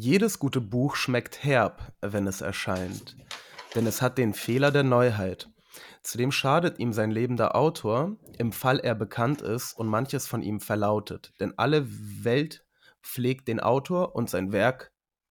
Jedes gute Buch schmeckt herb, wenn es erscheint, denn es hat den Fehler der Neuheit. Zudem schadet ihm sein lebender Autor, im Fall er bekannt ist und manches von ihm verlautet, denn alle Welt pflegt den Autor und sein Werk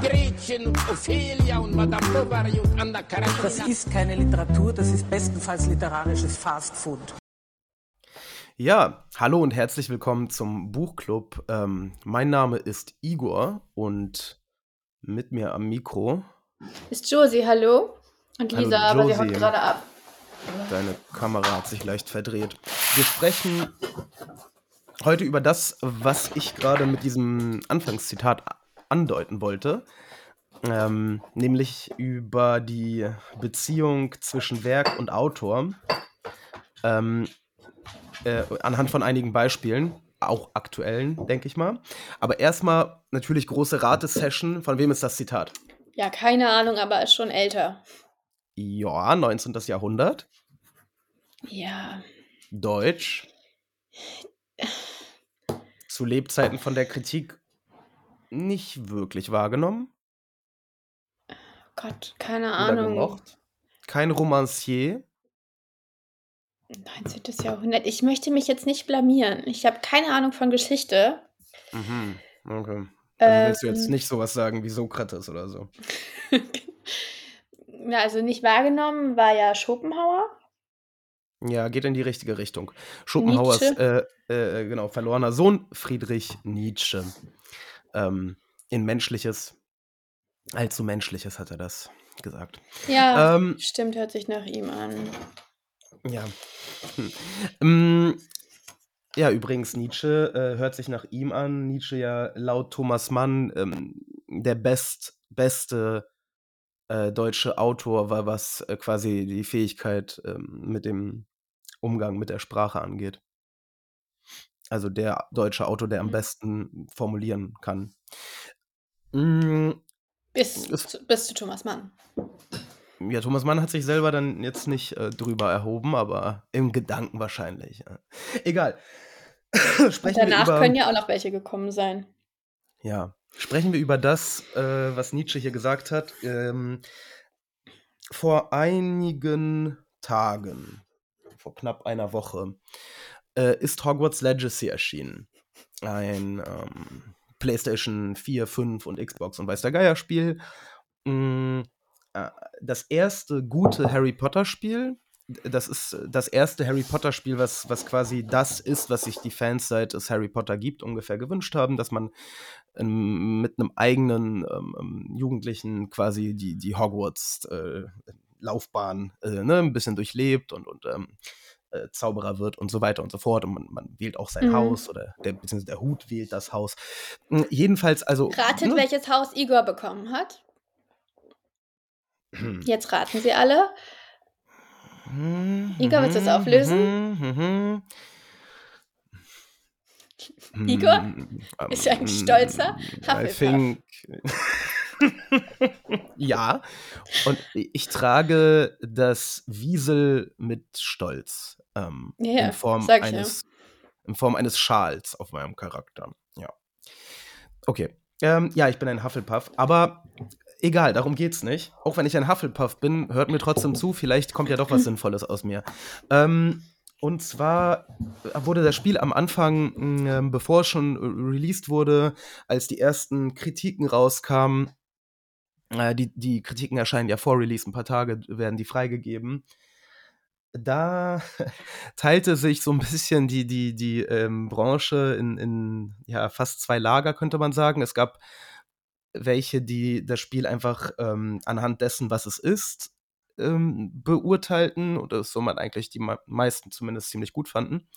Gretchen und Ophelia und Madame Bovary und Anna Karenina. Das ist keine Literatur, das ist bestenfalls literarisches Fastfood. Ja, hallo und herzlich willkommen zum Buchclub. Ähm, mein Name ist Igor und mit mir am Mikro Ist Josie, hallo? Und Hallo, Lisa, aber sie haut gerade ab. Deine Kamera hat sich leicht verdreht. Wir sprechen heute über das, was ich gerade mit diesem Anfangszitat andeuten wollte. Ähm, nämlich über die Beziehung zwischen Werk und Autor. Ähm, äh, anhand von einigen Beispielen, auch aktuellen, denke ich mal. Aber erstmal natürlich große Ratesession. Von wem ist das Zitat? Ja, keine Ahnung, aber ist schon älter. Ja, 19. Jahrhundert. Ja. Deutsch. Zu Lebzeiten von der Kritik nicht wirklich wahrgenommen Gott, keine Ahnung. gemocht. Kein Romancier. 19. Jahrhundert. Ich möchte mich jetzt nicht blamieren. Ich habe keine Ahnung von Geschichte. Mhm. Okay. Also willst du jetzt Ähm. nicht sowas sagen wie Sokrates oder so? Ja, also nicht wahrgenommen war ja Schopenhauer. Ja, geht in die richtige Richtung. Schopenhauers, äh, äh, genau, verlorener Sohn Friedrich Nietzsche. Ähm, in Menschliches, allzu Menschliches hat er das gesagt. Ja, Ähm, stimmt, hört sich nach ihm an. Ja. Hm. Ja, übrigens, Nietzsche äh, hört sich nach ihm an. Nietzsche ja laut Thomas Mann ähm, der best, beste äh, deutsche Autor war, was äh, quasi die Fähigkeit ähm, mit dem Umgang mit der Sprache angeht. Also der deutsche Autor, der am Mhm. besten formulieren kann. Mm, Bis, Es- zu, bis zu Thomas Mann. Ja, Thomas Mann hat sich selber dann jetzt nicht äh, drüber erhoben, aber im Gedanken wahrscheinlich. Ja. Egal. Und Sprechen wir danach über, können ja auch noch welche gekommen sein. ja, sprechen wir über das, äh, was Nietzsche hier gesagt hat. Ähm, vor einigen Tagen, vor knapp einer Woche, äh, ist Hogwarts Legacy erschienen. Ein ähm, PlayStation 4, 5 und Xbox und weiß der Geier Spiel. Mm, äh, das erste gute Harry Potter Spiel. Das ist das erste Harry Potter Spiel, was, was quasi das ist, was sich die Fans seit es Harry Potter gibt, ungefähr gewünscht haben, dass man ähm, mit einem eigenen ähm, ähm, Jugendlichen quasi die, die Hogwarts äh, Laufbahn äh, ne, ein bisschen durchlebt und, und ähm, äh, Zauberer wird und so weiter und so fort. Und man, man wählt auch sein Mhm. Haus oder der, beziehungsweise der Hut wählt das Haus. Mm, Jedenfalls, also. Ratet, ne? welches Haus Igor bekommen hat. Hm. Jetzt raten sie alle. Mhm, Igor, willst du das auflösen? Igor? Ist ja ein stolzer I Hufflepuff. think. Ja, und ich trage das Wiesel mit Stolz ähm, Ja, in, Form ich ja. eines, in Form eines Schals auf meinem Charakter. Ja. Okay. Ähm, ja, ich bin ein Hufflepuff, aber egal, darum geht's nicht. Auch wenn ich ein Hufflepuff bin, hört mir trotzdem zu, vielleicht kommt ja doch was Sinnvolles aus mir. Ähm, und zwar wurde das Spiel am Anfang, mh, bevor es schon released wurde, als die ersten Kritiken rauskamen, äh, die, die Kritiken erscheinen ja vor Release, ein paar Tage werden die freigegeben. Da teilte sich so ein bisschen die, die, die ähm, Branche in, in ja, fast zwei Lager, könnte man sagen. Es gab welche, die das Spiel einfach ähm, anhand dessen, was es ist, ähm, beurteilten oder so man eigentlich die me- meisten zumindest ziemlich gut fanden.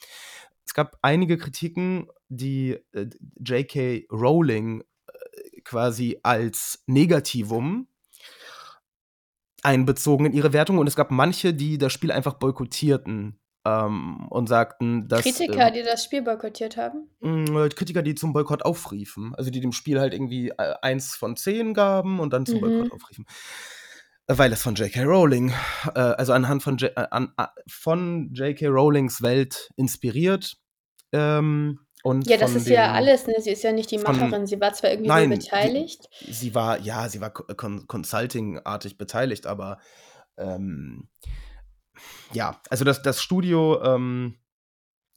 Es gab einige Kritiken, die äh, J.K. Rowling quasi als Negativum einbezogen in ihre Wertung und es gab manche, die das Spiel einfach boykottierten ähm, und sagten, dass. Kritiker, ähm, die das Spiel boykottiert haben? mh, Kritiker, die zum Boykott aufriefen. Also die dem Spiel halt irgendwie äh, eins von zehn gaben und dann zum Mhm. Boykott aufriefen. Äh, Weil es von J.K. Rowling, äh, also anhand von, J äh, an, von J.K. Rowlings Welt inspiriert. Ähm, und Ja, das ist ja den- alles, ne? Sie ist ja nicht die von- Macherin. Sie war zwar irgendwie Nein, beteiligt. Sie war, ja, sie war Con Consulting-artig beteiligt, aber ähm, ja, also das, das Studio ähm,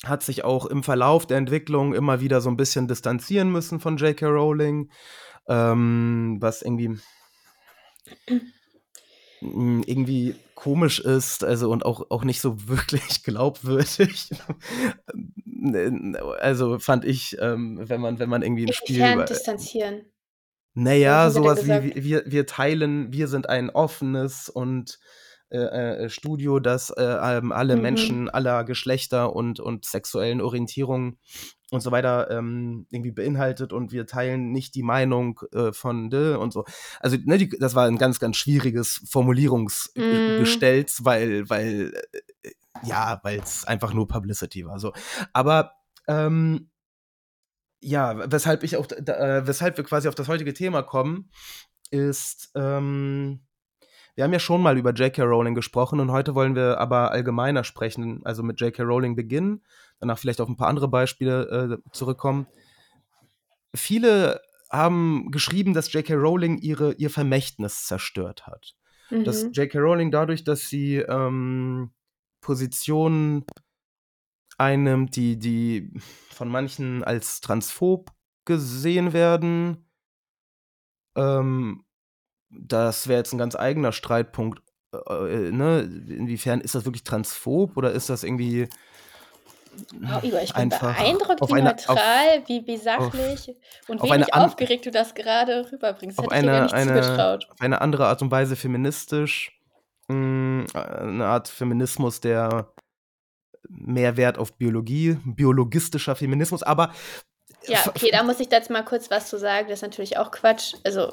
hat sich auch im Verlauf der Entwicklung immer wieder so ein bisschen distanzieren müssen von J.K. Rowling, ähm, was irgendwie irgendwie komisch ist, also und auch, auch nicht so wirklich glaubwürdig. also fand ich, ähm, wenn man, wenn man irgendwie ein Spiel Inwiefern über, distanzieren? naja, sowas wie wir, wir teilen, wir sind ein offenes und äh, äh, Studio, das äh, ähm, alle Mhm. Menschen aller Geschlechter und, und sexuellen Orientierungen und so weiter ähm, irgendwie beinhaltet und wir teilen nicht die Meinung äh, von de und so. Also, ne, die, das war ein ganz, ganz schwieriges Mhm. Formulierungsgestelz, weil, weil, äh, ja, weil es einfach nur Publicity war. So. Aber ähm, ja, weshalb ich auch, da, weshalb wir quasi auf das heutige Thema kommen, ist, ähm, wir haben ja schon mal über J.K. Rowling gesprochen und heute wollen wir aber allgemeiner sprechen, also mit J.K. Rowling beginnen, danach vielleicht auf ein paar andere Beispiele äh, zurückkommen. Viele haben geschrieben, dass J.K. Rowling ihre, ihr Vermächtnis zerstört hat. Dass Mhm. J.K. Rowling dadurch, dass sie ähm, Positionen einnimmt, die, die von manchen als transphob gesehen werden. Ähm, das wäre jetzt ein ganz eigener Streitpunkt. Äh, äh, ne? Inwiefern ist das wirklich transphob oder ist das irgendwie Igor, ich bin beeindruckt, auf wie eine, auf, neutral, wie, wie sachlich und auf eine wenig an- aufgeregt du das gerade rüberbringst. auf Hätte ich dir eine, nicht eine, zugetraut. auf eine andere Art und Weise feministisch. Mh, eine Art Feminismus, der mehr Wert auf Biologie, biologistischer Feminismus, aber Ja, okay, da muss ich jetzt mal kurz was zu sagen. Das ist natürlich auch Quatsch. Also,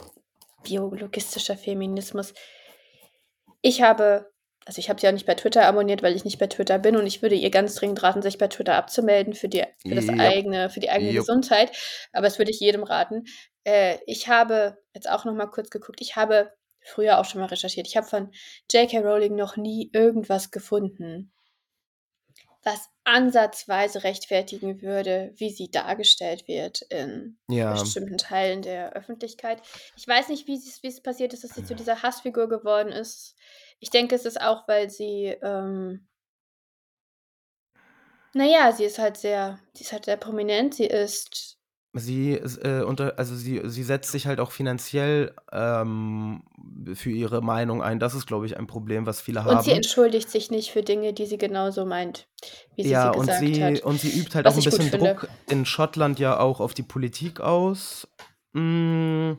biologistischer Feminismus. Ich habe, also ich habe sie auch nicht bei Twitter abonniert, weil ich nicht bei Twitter bin und ich würde ihr ganz dringend raten, sich bei Twitter abzumelden für die, für das Jupp. eigene, für die eigene Jupp. Gesundheit. Aber das würde ich jedem raten. Äh, ich habe jetzt auch noch mal kurz geguckt. Ich habe früher auch schon mal recherchiert. Ich habe von J.K. Rowling noch nie irgendwas gefunden, was ansatzweise rechtfertigen würde, wie sie dargestellt wird in ja. bestimmten Teilen der Öffentlichkeit. Ich weiß nicht, wie es, wie es passiert ist, dass sie zu dieser Hassfigur geworden ist. Ich denke, es ist auch, weil sie, ähm, naja, sie ist halt sehr, sie ist halt sehr prominent, sie ist, Sie, äh, unter, also sie, sie setzt sich halt auch finanziell ähm, für ihre Meinung ein. Das ist, glaube ich, ein Problem, was viele und sie haben. entschuldigt sich nicht für Dinge, die sie genauso meint, wie sie Ja, sie und gesagt sie, hat. und sie übt halt Was auch ein ich gut bisschen finde. Druck in Schottland ja auch auf die Politik aus. Mm.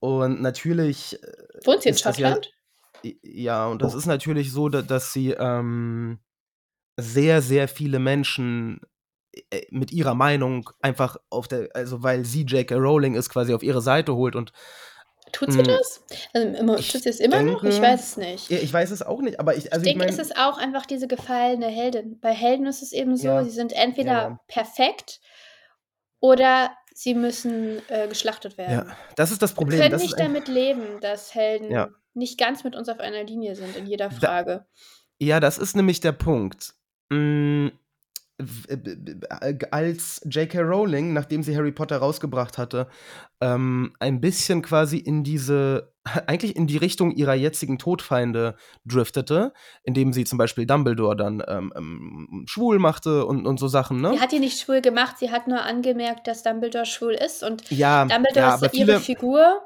Und natürlich äh, Wohnt sie in ist das ja, Schottland? ja, und das ist natürlich so, da, dass sie ähm, sehr, sehr viele Menschen mit ihrer Meinung einfach auf der, also weil sie J.K. Rowling ist, quasi auf ihre Seite holt und Tut sie mm, das? Also immer, ich tut sie es immer noch? Ich denke, weiß es nicht. ja, ich weiß es auch nicht, aber ich, Ich also ich denke, es meine, ist auch einfach diese gefallene Heldin. Bei Helden ist es eben so, ja, sie sind ja, entweder ja. perfekt oder sie müssen äh, geschlachtet Ja, werden. das ist das Wir Problem. können Das nicht damit leben, dass ja. Helden nicht ganz mit uns auf einer Linie sind in jeder Da, Frage. Ja, das ist nämlich der Punkt. Äh, Als J.K. Rowling, nachdem sie Harry Potter rausgebracht hatte, ähm, ein bisschen quasi in diese, eigentlich in die Richtung ihrer jetzigen Todfeinde driftete, indem sie zum Beispiel Dumbledore dann ähm, ähm, schwul machte und, und so Sachen, Sie ne? hat ihn nicht schwul gemacht, sie hat nur angemerkt, dass Dumbledore schwul ist und Ja, Dumbledore ja, ist ihre viele, Figur.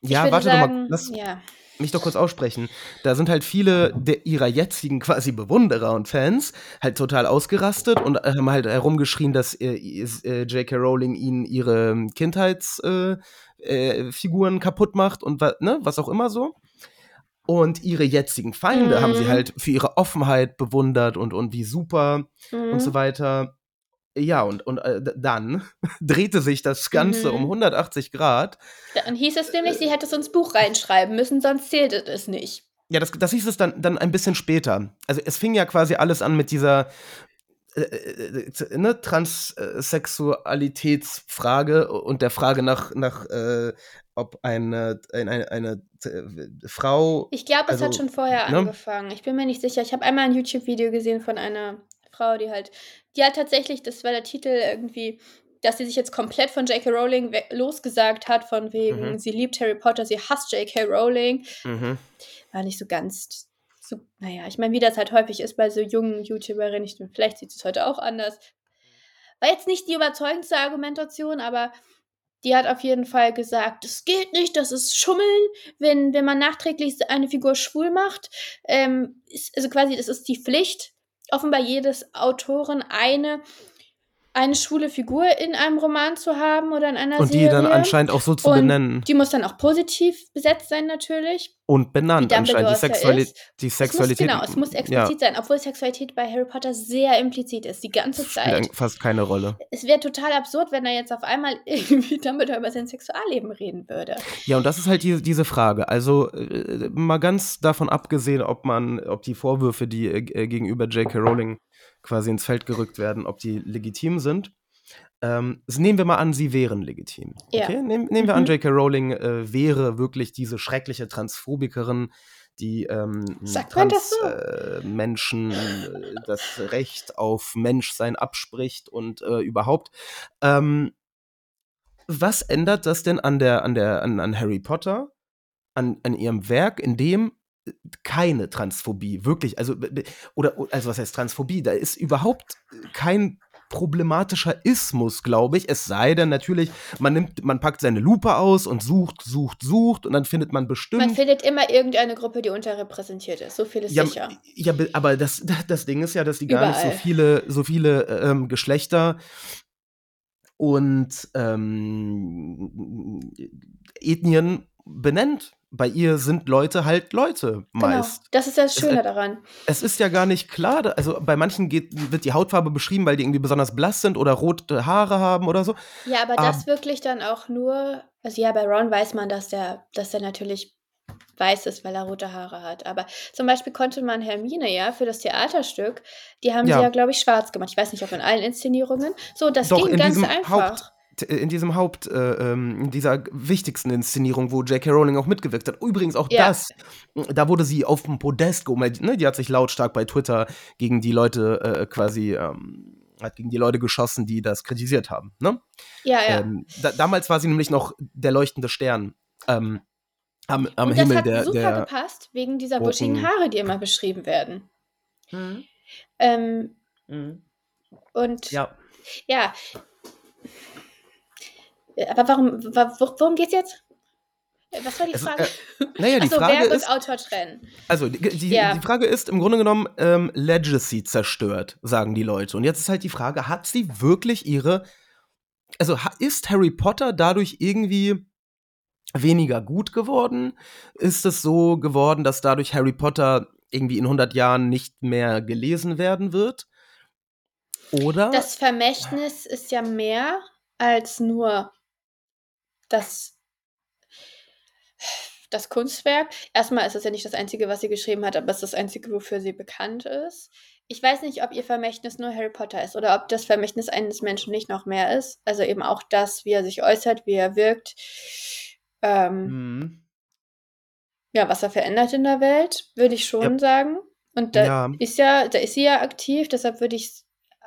Ich ja, würde warte doch mal, sagen, lass ja. Mich doch kurz aussprechen. Da sind halt viele der, ihrer jetzigen quasi Bewunderer und Fans halt total ausgerastet und haben halt herumgeschrien, dass äh, äh, J.K. Rowling ihnen ihre Kindheitsfiguren äh, Figuren kaputt macht und ne, was auch immer so. Und ihre jetzigen Feinde haben sie Mhm. halt für ihre Offenheit bewundert und, und wie super und so Mhm. weiter. Ja, und, und äh, dann drehte sich das Ganze Mhm. um 180 Grad. Dann hieß es nämlich, sie hätte es ins Buch reinschreiben müssen, sonst zählt es nicht. Ja, das, das hieß es dann, dann ein bisschen später. Also es fing ja quasi alles an mit dieser äh, äh, äh, ne, Transsexualitätsfrage und der Frage nach, nach äh, ob eine, eine, eine, äh, Frau. Ich glaube, es Also, hat schon vorher ne? angefangen. Ich bin mir nicht sicher. Ich habe einmal ein YouTube-Video gesehen von einer Frau, die halt, hat tatsächlich, das war der Titel irgendwie, dass sie sich jetzt komplett von J.K. Rowling losgesagt hat, von wegen, Mhm. sie liebt Harry Potter, sie hasst J.K. Rowling. Mhm. War nicht so ganz, so, naja, ich meine, wie das halt häufig ist bei so jungen YouTuberinnen, ich, vielleicht sieht es heute auch anders. War jetzt nicht die überzeugendste Argumentation, aber die hat auf jeden Fall gesagt, es geht nicht, das ist Schummeln, wenn, wenn man nachträglich eine Figur schwul macht. Ähm, ist, also quasi, das ist die Pflicht, offenbar jedes Autoren eine, eine schwule Figur in einem Roman zu haben oder in einer Und die Serie. dann anscheinend auch so zu Und benennen. Die muss dann auch positiv besetzt sein, natürlich. Und benannt anscheinend. Die, ja Sexuali ist. die Es muss, Sexualität. genau, es muss explizit sein, obwohl Sexualität bei Harry Potter sehr implizit ist, die ganze spielt Zeit. eigentlich fast keine Rolle. Es wäre total absurd, wenn er jetzt auf einmal irgendwie Dumbledore über sein Sexualleben reden würde. Ja, und das ist halt die, diese Frage. Also äh, mal ganz davon abgesehen, ob man, ob die Vorwürfe, die äh, gegenüber J.K. Rowling quasi ins Feld gerückt werden, ob die legitim sind. Ähm, nehmen wir mal an, sie wären legitim. Ja. Okay? Nehm, nehmen wir an, Mhm. J.K. Rowling äh, wäre wirklich diese schreckliche Transphobikerin, die ähm, man das so? äh, Menschen äh, das Recht auf Menschsein abspricht und äh, überhaupt. Ähm, was ändert das denn an der, an der, an, an Harry Potter, an, an ihrem Werk, in dem keine Transphobie, wirklich, also, oder, also was heißt Transphobie? Da ist überhaupt kein problematischer Ismus, glaube ich. Es sei denn natürlich, man nimmt, man packt seine Lupe aus und sucht, sucht, sucht und dann findet man bestimmt. Man findet immer irgendeine Gruppe, die unterrepräsentiert ist. So viel ist Ja, sicher. ja, be- aber das, das Ding ist ja, dass die gar nicht so Überall. viele, so viele ähm, Geschlechter und ähm, Ethnien benennt. Bei ihr sind Leute halt Leute meist. Genau. Das ist das Es- Schöne daran. Es ist ja gar nicht klar, also bei manchen geht, wird die Hautfarbe beschrieben, weil die irgendwie besonders blass sind oder rote Haare haben oder so. Ja, aber Ah. das wirklich dann auch nur. Also ja, bei Ron weiß man, dass der, dass der natürlich weiß ist, weil er rote Haare hat. Aber zum Beispiel konnte man Hermine ja für das Theaterstück, die haben Ja. sie ja, glaube ich, schwarz gemacht. Ich weiß nicht, ob in allen Inszenierungen. So, das Doch, ging in ganz einfach. Haupt- in diesem Haupt, äh, ähm, in dieser wichtigsten Inszenierung, wo J.K. Rowling auch mitgewirkt hat. Übrigens auch Ja. das, da wurde sie auf dem Podest die- ne, die hat sich lautstark bei Twitter gegen die Leute äh, quasi, ähm, hat gegen die Leute geschossen, die das kritisiert haben. Ne? Ja, ja. Ähm, da, damals war sie nämlich noch der leuchtende Stern ähm, am, am Und Himmel das hat der, super der gepasst, wegen dieser buschigen Haare, die immer beschrieben werden. Ähm, und ja. ja. Aber warum, wa- wo- worum geht's jetzt? Äh, Was war die Es ist, Frage? Naja, die Achso, Frage Werk und ist, Autor trennen. Also, die, die, Ja. die Frage ist im Grunde genommen ähm, Legacy zerstört, sagen die Leute. Und jetzt ist halt die Frage, hat sie wirklich ihre. Also, ist Harry Potter dadurch irgendwie weniger gut geworden? Ist es so geworden, dass dadurch Harry Potter irgendwie in 100 Jahren nicht mehr gelesen werden wird? Oder? Das Vermächtnis ist ja mehr als nur das, das Kunstwerk. Erstmal ist es ja nicht das Einzige, was sie geschrieben hat, aber es ist das Einzige, wofür sie bekannt ist. Ich weiß nicht, ob ihr Vermächtnis nur Harry Potter ist oder ob das Vermächtnis eines Menschen nicht noch mehr ist. Also eben auch das, wie er sich äußert, wie er wirkt. Ähm, Hm. ja, was er verändert in der Welt, würde ich schon sagen. Und da Ja. ist ja, da ist sie ja aktiv, deshalb würde ich,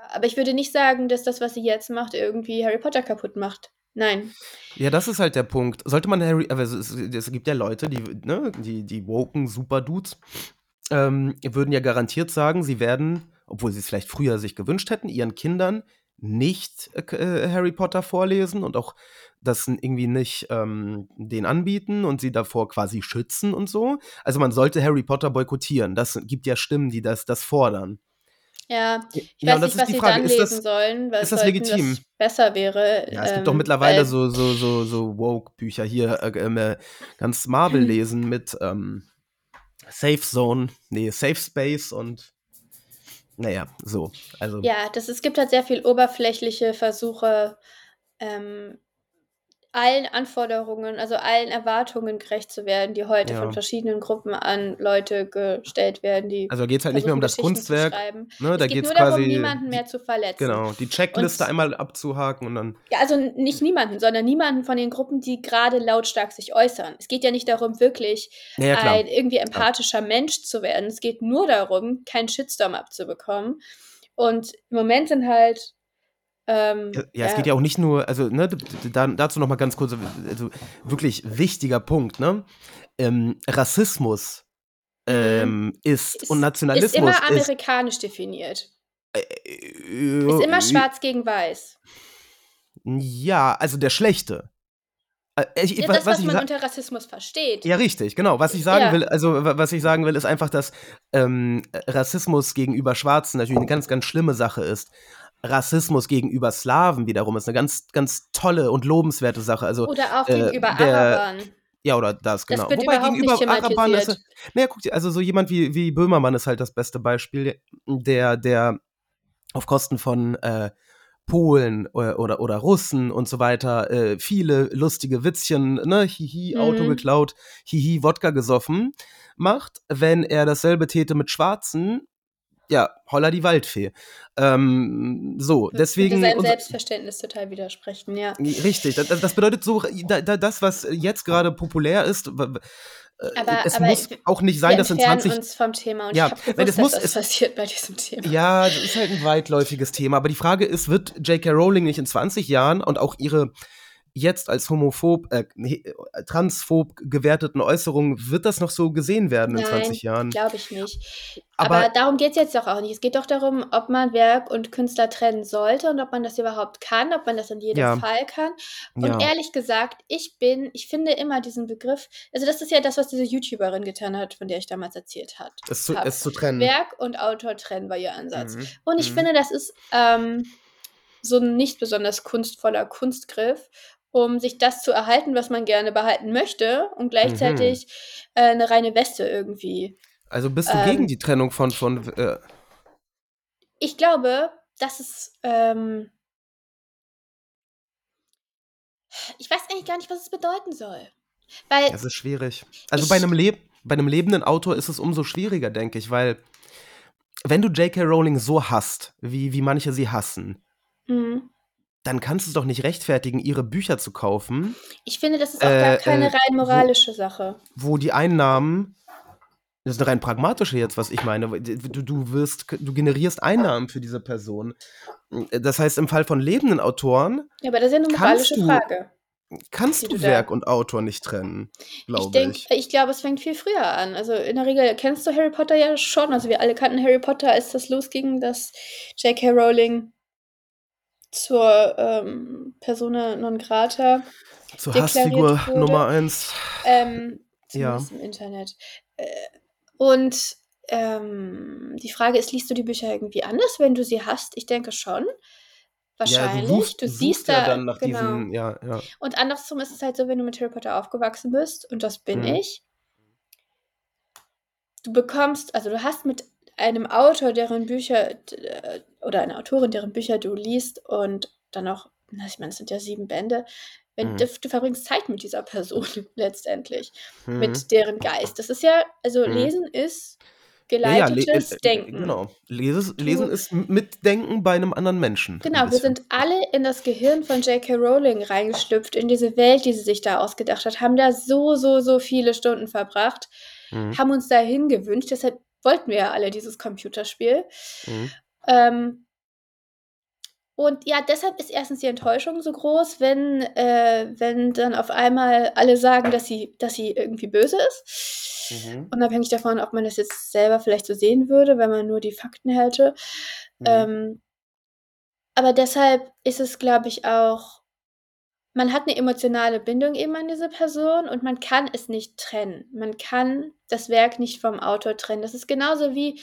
aber ich würde nicht sagen, dass das, was sie jetzt macht, irgendwie Harry Potter kaputt macht. Nein. Ja, das ist halt der Punkt. Sollte man Harry, aber es, es, gibt ja Leute, die, ne, die, die woken Superdudes, ähm, würden ja garantiert sagen, sie werden, obwohl sie es vielleicht früher sich gewünscht hätten, ihren Kindern nicht äh, Harry Potter vorlesen und auch das irgendwie nicht ähm, den anbieten und sie davor quasi schützen und so. Also man sollte Harry Potter boykottieren. Das gibt ja Stimmen, die das, das fordern. Ja, ich Ja, weiß nicht, ist was sie dann ist das- lesen sollen, weil ist das legitim? das besser wäre. Ja, es gibt doch ähm, mittlerweile weil- so, so, so, so Woke-Bücher hier, äh, ähm, äh, ganz Marvel lesen mit ähm, Safe Zone, nee, Safe Space und naja, so. Also, Ja, das, es gibt halt sehr viel oberflächliche Versuche, ähm, allen Anforderungen, also allen Erwartungen gerecht zu werden, die heute Ja. von verschiedenen Gruppen an Leute gestellt werden, die also geht es halt nicht mehr um das Kunstwerk. Ne, Es da geht es nur darum, quasi. niemanden mehr zu verletzen. Genau, die Checkliste Und- einmal abzuhaken und dann. Ja, also nicht niemanden, sondern niemanden von den Gruppen, die gerade lautstark sich äußern. Es geht ja nicht darum, wirklich Ja, ja, klar. ein irgendwie empathischer Mensch zu werden. Es geht nur darum, keinen Shitstorm abzubekommen. Und im Moment sind halt. Ähm, Ja, ja, es geht ja auch nicht nur, also ne, da, dazu noch mal ganz kurz, also wirklich wichtiger Punkt, ne? Ähm, Rassismus ähm, ist, ist, und ist Nationalismus immer ist, amerikanisch definiert. äh, Ist immer schwarz gegen weiß. Ja, also der schlechte. Äh, Ich, ich, Ja, was, das, was ich man unter Rassismus versteht. ja, richtig, genau. Was ich sagen Ja. will, also wa- was ich sagen will, ist einfach, dass ähm, Rassismus gegenüber Schwarzen natürlich eine ganz, ganz schlimme Sache ist. Rassismus gegenüber Slawen wiederum ist eine ganz, ganz tolle und lobenswerte Sache. Also Oder auch äh, gegenüber der- Arabern. Ja, oder das, genau. wird überhaupt nicht ist thematisiert. naja, guck dir, also so jemand wie, wie Böhmermann ist halt das beste Beispiel, der, der auf Kosten von äh, Polen oder, oder, oder Russen und so weiter äh, viele lustige Witzchen, ne, hihi, Auto Mhm. geklaut, hihi, Wodka gesoffen macht, wenn er dasselbe täte mit Schwarzen, ja, holla die Waldfee. Ähm, so, deswegen. Würde seinem Selbstverständnis total widersprechen, ja. Richtig, das, das bedeutet so, da, da, das, was jetzt gerade populär ist, äh, Aber- es aber muss auch nicht sein, dass in entfernen 20 uns vom Thema und Ja, ich gewusst, das muss- es- das passiert bei diesem Thema. Ja, das ist halt ein weitläufiges Thema. Aber die Frage ist, wird J.K. Rowling nicht in 20 Jahren und auch ihre jetzt als homophob, äh, äh, transphob gewerteten Äußerungen, wird das noch so gesehen werden in 20 Jahren? glaube ich nicht. Aber- Aber, darum geht es jetzt doch auch nicht. Es geht doch darum, ob man Werk und Künstler trennen sollte und ob man das überhaupt kann, ob man das in jedem Ja. Fall kann. Und Ja. ehrlich gesagt, ich bin, ich finde immer diesen Begriff, also das ist ja das, was diese YouTuberin getan hat, von der ich damals erzählt hat. Es zu, habe. es zu trennen. Werk und Autor trennen war ihr Ansatz. Mhm. Und ich Mhm. finde, das ist ähm, so ein nicht besonders kunstvoller Kunstgriff, um sich das zu erhalten, was man gerne behalten möchte und gleichzeitig Mhm. äh, eine reine Weste irgendwie. Also bist du ähm, gegen die Trennung von, von äh, Ich glaube, dass es. Ähm, ich weiß eigentlich gar nicht, was es bedeuten soll. Weil Das ist schwierig. Also bei einem, Leb bei einem lebenden Autor ist es umso schwieriger, denke ich, weil wenn du J.K. Rowling so hasst, wie, wie manche sie hassen, hm, dann kannst du es doch nicht rechtfertigen, ihre Bücher zu kaufen, ich finde, das ist auch Äh, gar keine äh, rein moralische Sache. wo die Einnahmen, das ist eine rein pragmatische jetzt, was ich meine, du, du wirst, du generierst Einnahmen für diese Person. Das heißt, im Fall von lebenden Autoren Ja, aber das ist ja eine moralische du- Frage. kannst du da- Werk und Autor nicht trennen, Ich glaube denke, ich. ich glaube, es fängt viel früher an. Also in der Regel kennst du Harry Potter ja schon. Also wir alle kannten Harry Potter, als das losging, dass J.K. Rowling zur ähm, Persona non grata, Zur Hassfigur wurde. Nummer eins. ähm, Ja. im Internet. Äh, und ähm, die Frage ist, liest du die Bücher irgendwie anders, wenn du sie hast? Ich denke schon. Wahrscheinlich. Ja, du, suchst, du siehst ja da dann nach genau. diesen, ja, ja. Und andersrum ist es halt so, wenn du mit Harry Potter aufgewachsen bist, und das bin Mhm. ich, du bekommst, also du hast mit einem Autor, deren Bücher, äh, oder einer Autorin, deren Bücher du liest und dann auch, ich meine, es sind ja sieben Bände, wenn Mhm. du, du verbringst Zeit mit dieser Person letztendlich, Mhm. mit deren Geist. Das ist ja, also Mhm. Lesen ist Ja, ja, le- geleitetes äh, Denken. Genau. Leses, Lesen ist Mitdenken bei einem anderen Menschen. Genau, wir sind alle in das Gehirn von J.K. Rowling reingeschlüpft, in diese Welt, die sie sich da ausgedacht hat, haben da so, so, so viele Stunden verbracht, Mhm. haben uns dahin gewünscht, deshalb wollten wir ja alle dieses Computerspiel. Mhm. Ähm, und ja, deshalb ist erstens die Enttäuschung so groß, wenn, äh, wenn dann auf einmal alle sagen, dass sie, dass sie irgendwie böse ist. Mhm. Unabhängig davon, ob man das jetzt selber vielleicht so sehen würde, wenn man nur die Fakten hätte. Mhm. Ähm, aber deshalb ist es, glaube ich, auch, man hat eine emotionale Bindung eben an diese Person und man kann es nicht trennen. Man kann das Werk nicht vom Autor trennen. Das ist genauso wie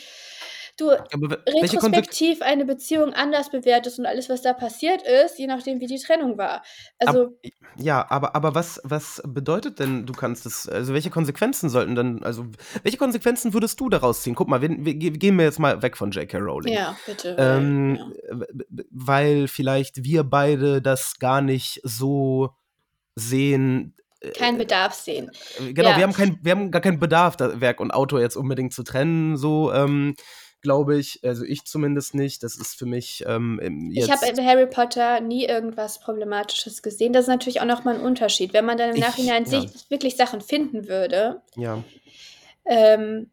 du Aber retrospektiv eine Beziehung anders bewertest und alles, was da passiert ist, je nachdem, wie die Trennung war. Also, Ja, aber, aber was, was bedeutet denn, du kannst es, also welche Konsequenzen sollten dann, also welche Konsequenzen würdest du daraus ziehen? Guck mal, wir, wir, ge- gehen wir jetzt mal weg von J.K. Rowling. ja, bitte. weil, Ähm, ja. weil vielleicht wir beide das gar nicht so sehen. Kein Bedarf sehen. Äh, Genau, ja. wir, haben kein, wir haben gar keinen Bedarf, da Werk und Autor jetzt unbedingt zu trennen, so ähm, glaube ich. Also ich zumindest nicht. Das ist für mich ähm, im- Ich jetzt. habe in Harry Potter nie irgendwas Problematisches gesehen. Das ist natürlich auch nochmal ein Unterschied. Wenn man dann im Ich- Nachhinein ja. sich wirklich Sachen finden würde, ja. ähm,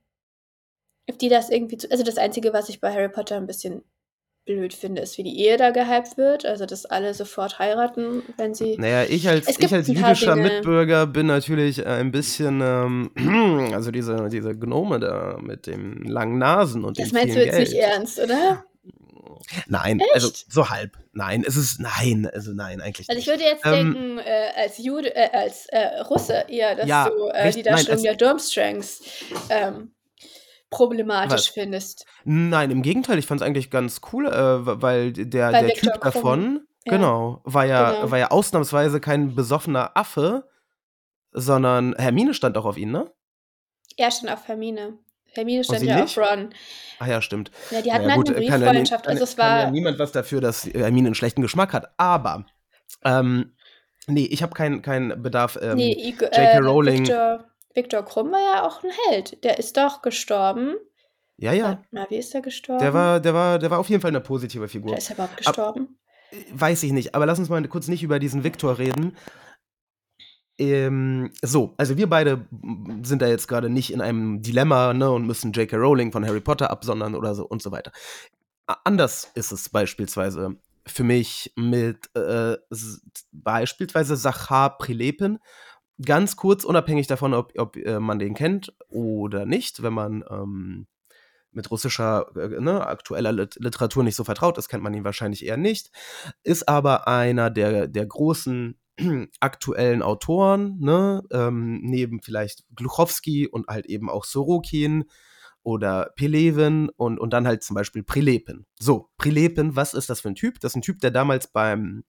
die das irgendwie zu. Also das Einzige, was ich bei Harry Potter ein bisschen blöd finde, ist, wie die Ehe da gehypt wird. Also, dass alle sofort heiraten, wenn sie. Naja, ich als, ich als jüdischer Dinge- Mitbürger bin natürlich äh, ein bisschen, ähm, also diese, diese Gnome da mit den langen Nasen und Das dem meinst du jetzt Geld. nicht ernst, oder? Nein, also so halb. Nein, es ist, nein, also nein, eigentlich Also ich würde jetzt Ähm, denken, äh, als Jude, äh, als äh, Russe eher, dass Ja, du äh, die nein, Darstellung als- der Durmstrangs ähm, problematisch Was? findest. Nein, im Gegenteil, ich fand es eigentlich ganz cool, äh, weil der, Weil der Typ Krumm, davon, ja. genau, war ja, Genau. war ja ausnahmsweise kein besoffener Affe, sondern Hermine stand auch auf ihn, ne? Er stand auf Hermine. Hermine stand ja nicht? auf Ron. Ah ja, stimmt. Ja, die hatten Naja, halt gut, eine ja Brieffreundschaft. kann, also es kann ja war. niemand was dafür, dass Hermine einen schlechten Geschmack hat. Aber, ähm, nee, ich habe keinen keinen Bedarf. Ähm, nee, J.K. äh, Rowling- Victor, Victor Krumm war ja auch ein Held. Der ist doch gestorben. ja, ja. Mal, wie ist er gestorben? Der war, der, war, der war auf jeden Fall eine positive Figur. Oder ist er überhaupt gestorben? Weiß ich nicht, aber lass uns mal kurz nicht über diesen Viktor reden. Ähm, so, also wir beide sind da jetzt gerade nicht in einem Dilemma ne, und müssen J.K. Rowling von Harry Potter absondern oder so und so weiter. Anders ist es beispielsweise für mich mit äh, beispielsweise Sachar Prilepin. Ganz kurz, unabhängig davon, ob, ob äh, man den kennt oder nicht, wenn man ähm, mit russischer, äh, ne, aktueller Lit Literatur nicht so vertraut ist, kennt man ihn wahrscheinlich eher nicht. Ist aber einer der, der großen aktuellen Autoren, ne, ähm, neben vielleicht Gluchowski und halt eben auch Sorokin oder Pelevin und, und dann halt zum Beispiel Prilepin. So, Prilepin, was ist das für ein Typ? Das ist ein Typ, der damals beim,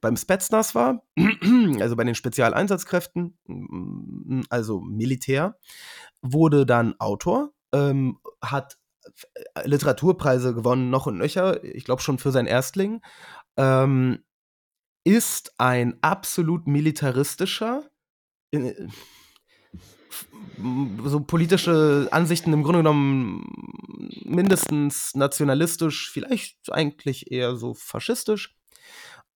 beim Spetsnaz war, also bei den Spezialeinsatzkräften, mm, also Militär, wurde dann Autor, ähm, hat äh, Literaturpreise gewonnen, noch und nöcher, ich glaube schon für sein Erstling, ähm, ist ein absolut militaristischer, äh, so politische Ansichten im Grunde genommen mindestens nationalistisch, vielleicht eigentlich eher so faschistisch.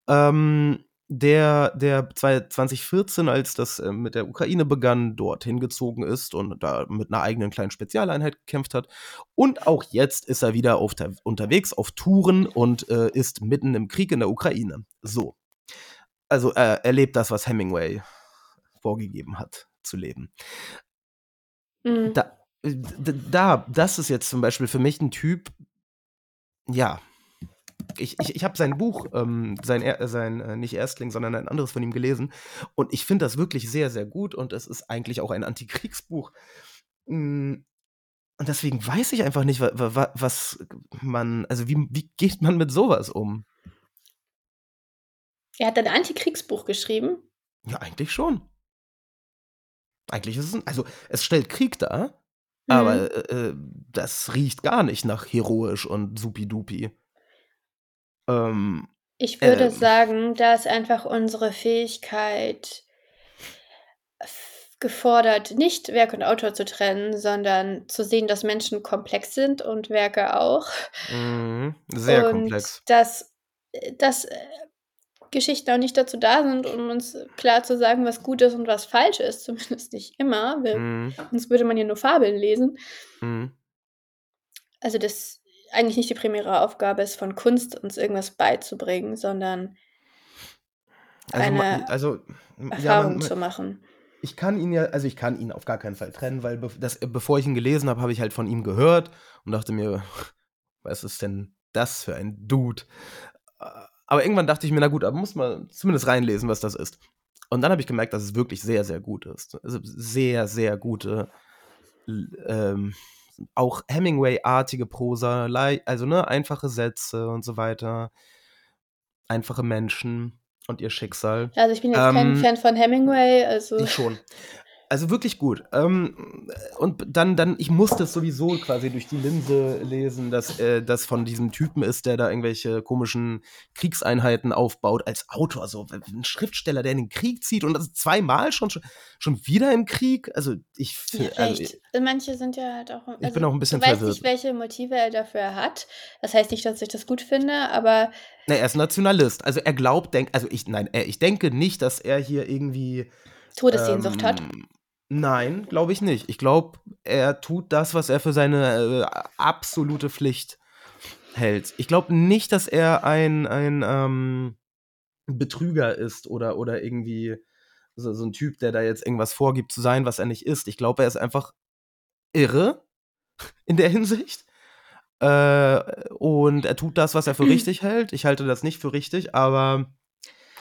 Ähm, der, der 2014, als das äh, mit der Ukraine begann, dorthin gezogen ist und da mit einer eigenen kleinen Spezialeinheit gekämpft hat. Und auch jetzt ist er wieder auf der, unterwegs auf Touren und äh, ist mitten im Krieg in der Ukraine. So. Also er erlebt das, was Hemingway vorgegeben hat zu leben. Mhm. Da, äh, da, das ist jetzt zum Beispiel für mich ein Typ, ja. Ich, ich, ich habe sein Buch, ähm, sein, Er- sein äh, nicht Erstling, sondern ein anderes von ihm gelesen. Und ich finde das wirklich sehr, sehr gut. Und es ist eigentlich auch ein Antikriegsbuch. Mm, Und deswegen weiß ich einfach nicht, wa, wa, was man, also wie, wie geht man mit sowas um? Er hat ein Antikriegsbuch geschrieben. Ja, eigentlich schon. Eigentlich ist es, ein, also es stellt Krieg dar, Mhm. aber äh, äh, das riecht gar nicht nach heroisch und supidupi. Ähm, Ich würde Ähm. sagen, da ist einfach unsere Fähigkeit gefordert, nicht Werk und Autor zu trennen, sondern zu sehen, dass Menschen komplex sind und Werke auch. mh, sehr und komplex. Dass, äh, dass äh, Geschichten auch nicht dazu da sind, um uns klar zu sagen, was gut ist und was falsch ist. Zumindest nicht immer. Wir, Mhm, Sonst würde man ja nur Fabeln lesen. mhm. Also das eigentlich nicht die primäre Aufgabe ist von Kunst, uns irgendwas beizubringen, sondern Also, eine also ja, Erfahrung man, zu man, machen. ich kann ihn ja, also ich kann ihn auf gar keinen Fall trennen, weil das, bevor ich ihn gelesen habe, habe ich halt von ihm gehört und dachte mir, was ist denn das für ein Dude? Aber irgendwann dachte ich mir, na gut, aber muss man zumindest reinlesen, was das ist. Und dann habe ich gemerkt, dass es wirklich sehr, sehr gut ist. Also sehr, sehr gute, ähm, auch Hemingway-artige Prosa, also ne, einfache Sätze und so weiter. Einfache Menschen und ihr Schicksal. Also ich bin jetzt kein Ähm, Fan von Hemingway, also Ich schon. Also wirklich gut. Ähm, und dann, dann, ich musste es sowieso quasi durch die Linse lesen, dass äh, das von diesem Typen ist, der da irgendwelche komischen Kriegseinheiten aufbaut als Autor. So ein Schriftsteller, der in den Krieg zieht und das zweimal schon, schon, wieder im Krieg. Also ich ja, fi- also, vielleicht. Manche sind ja halt auch. Also, bin auch ein bisschen du weißt verwirrt. nicht, welche Motive er dafür hat. Das heißt nicht, dass ich das gut finde, aber Na, er ist Nationalist. Also er glaubt, denkt, also ich, nein, er, ich denke nicht, dass er hier irgendwie. Todessehnsucht hat. Nein, glaube ich nicht. Ich glaube, er tut das, was er für seine äh, absolute Pflicht hält. Ich glaube nicht, dass er ein, ein ähm, Betrüger ist oder, oder irgendwie so, so ein Typ, der da jetzt irgendwas vorgibt zu sein, was er nicht ist. Ich glaube, er ist einfach irre in der Hinsicht. Äh, und er tut das, was er für richtig hält. Ich halte das nicht für richtig, aber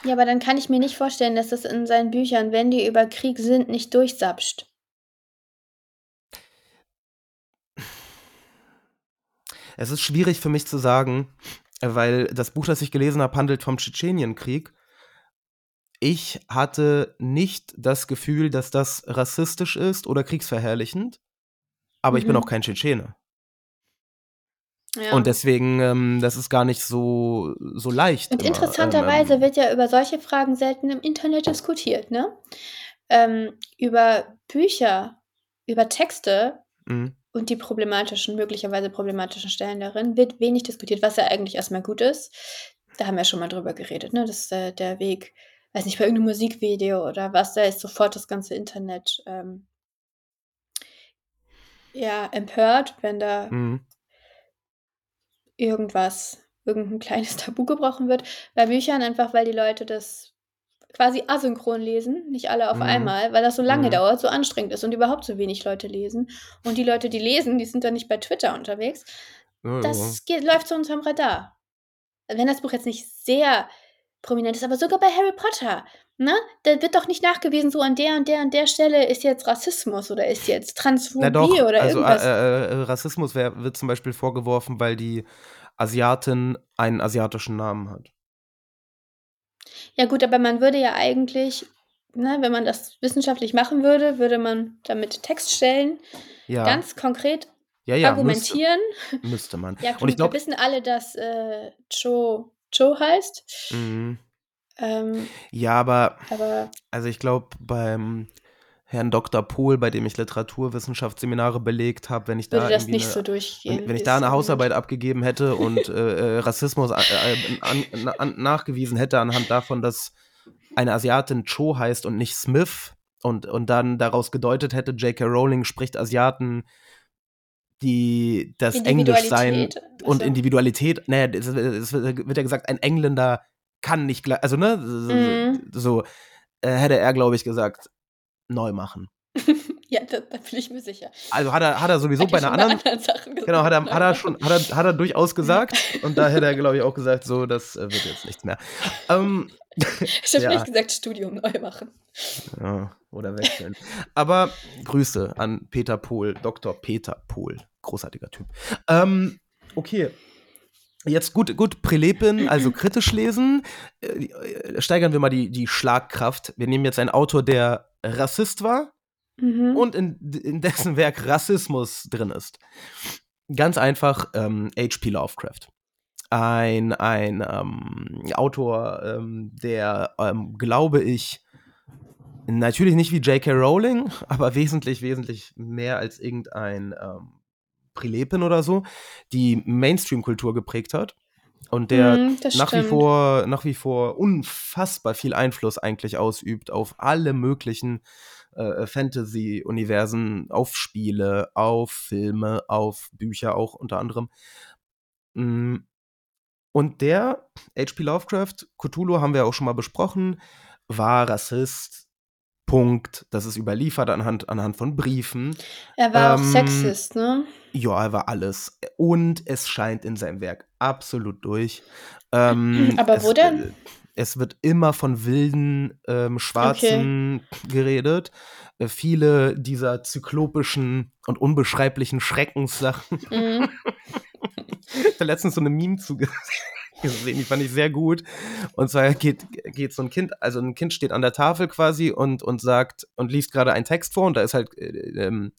Ja, aber dann kann ich mir nicht vorstellen, dass das in seinen Büchern, wenn die über Krieg sind, nicht durchsapscht. Es ist schwierig für mich zu sagen, weil das Buch, das ich gelesen habe, handelt vom Tschetschenienkrieg. Ich hatte nicht das Gefühl, dass das rassistisch ist oder kriegsverherrlichend, aber ich bin Mhm. auch kein Tschetschene. Ja. Und deswegen, ähm, das ist gar nicht so, so leicht. Und immer. interessanterweise Ähm, wird ja über solche Fragen selten im Internet diskutiert, ne? Ähm, über Bücher, über Texte ähm, und die problematischen, möglicherweise problematischen Stellen darin wird wenig diskutiert, was ja eigentlich erstmal gut ist. Da haben wir schon mal drüber geredet, ne? Das ist äh, der Weg, weiß nicht, bei irgendeinem Musikvideo oder was, da ist sofort das ganze Internet ähm, ja empört, wenn da mhm. Irgendwas, irgendein kleines Tabu gebrochen wird. Bei Büchern einfach, weil die Leute das quasi asynchron lesen, nicht alle auf Mhm. einmal, weil das so lange Mhm. dauert, so anstrengend ist und überhaupt so wenig Leute lesen. Und die Leute, die lesen, die sind dann nicht bei Twitter unterwegs. Ja. Das geht, läuft so unterm Radar. Wenn das Buch jetzt nicht sehr prominent ist, aber sogar bei Harry Potter, ne? Da wird doch nicht nachgewiesen, so an der und der und der Stelle ist jetzt Rassismus oder ist jetzt Transphobie doch, oder also irgendwas. äh, äh, Rassismus wär, wird zum Beispiel vorgeworfen, weil die Asiatin einen asiatischen Namen hat. Ja gut, aber man würde ja eigentlich, ne, wenn man das wissenschaftlich machen würde, würde man damit Text stellen, Ja, ganz konkret ja, ja, argumentieren. Müsste, müsste man. Ja, Und ich wir glaube, wissen alle, dass äh, Cho, Cho heißt. Mhm. Ähm, ja, aber aber also ich glaube beim Herrn Dr. Pohl, bei dem ich Literaturwissenschaftsseminare belegt habe, wenn ich da das nicht eine, so durchgehen. wenn, wenn ich da eine Hausarbeit abgegeben hätte und äh, äh, Rassismus äh, äh, an, an, nachgewiesen hätte anhand davon, dass eine Asiatin Cho heißt und nicht Smith und, und dann daraus gedeutet hätte, J.K. Rowling spricht Asiaten, die das Englisch sein Individualität, und also- Individualität, naja, es, es wird ja gesagt, ein Engländer kann nicht, gleich- also ne, so, Mhm. so äh, hätte er, glaube ich, gesagt, neu machen. Ja, da, da bin ich mir sicher. Also hat er, hat er sowieso Hat bei er einer schon anderen, Sachen gesagt. genau, hat er, hat er schon, hat er, hat er durchaus gesagt und da hätte er, glaube ich, auch gesagt, so, das äh, wird jetzt nichts mehr. Ähm, Ich habe ja. nicht gesagt, Studium neu machen. ja, oder wechseln. Aber Grüße an Peter Pohl, Dr. Peter Pohl, großartiger Typ. Ähm, okay. Jetzt gut, gut, Prelepin, also kritisch lesen. Äh, äh, steigern wir mal die, die Schlagkraft. Wir nehmen jetzt einen Autor, der Rassist war, Mhm. und in, in dessen Werk Rassismus drin ist. Ganz einfach ähm, H.P. Lovecraft. Ein, ein ähm, Autor, ähm, der, ähm, glaube ich, natürlich nicht wie J.K. Rowling, aber wesentlich, wesentlich mehr als irgendein ähm, Prilepin oder so, die Mainstream-Kultur geprägt hat. Und der das nach wie, vor, nach wie vor unfassbar viel Einfluss eigentlich ausübt auf alle möglichen äh, Fantasy-Universen, auf Spiele, auf Filme, auf Bücher auch unter anderem. Mm. Und der, H.P. Lovecraft, Cthulhu haben wir auch schon mal besprochen, war Rassist. Punkt. Das ist überliefert anhand, anhand von Briefen. Er war auch ähm, Sexist, ne? Ja, er war alles. Und es scheint in seinem Werk absolut durch. Ähm, Aber es, wo denn? Es wird immer von wilden ähm, Schwarzen geredet. Äh, viele dieser zyklopischen und unbeschreiblichen Schreckenssachen. Mhm. Ich habe letztens so eine Meme zu gesehen, die fand ich sehr gut. Und zwar geht, geht so ein Kind, also ein Kind steht an der Tafel quasi und, und sagt und liest gerade einen Text vor und da ist halt äh, ähm,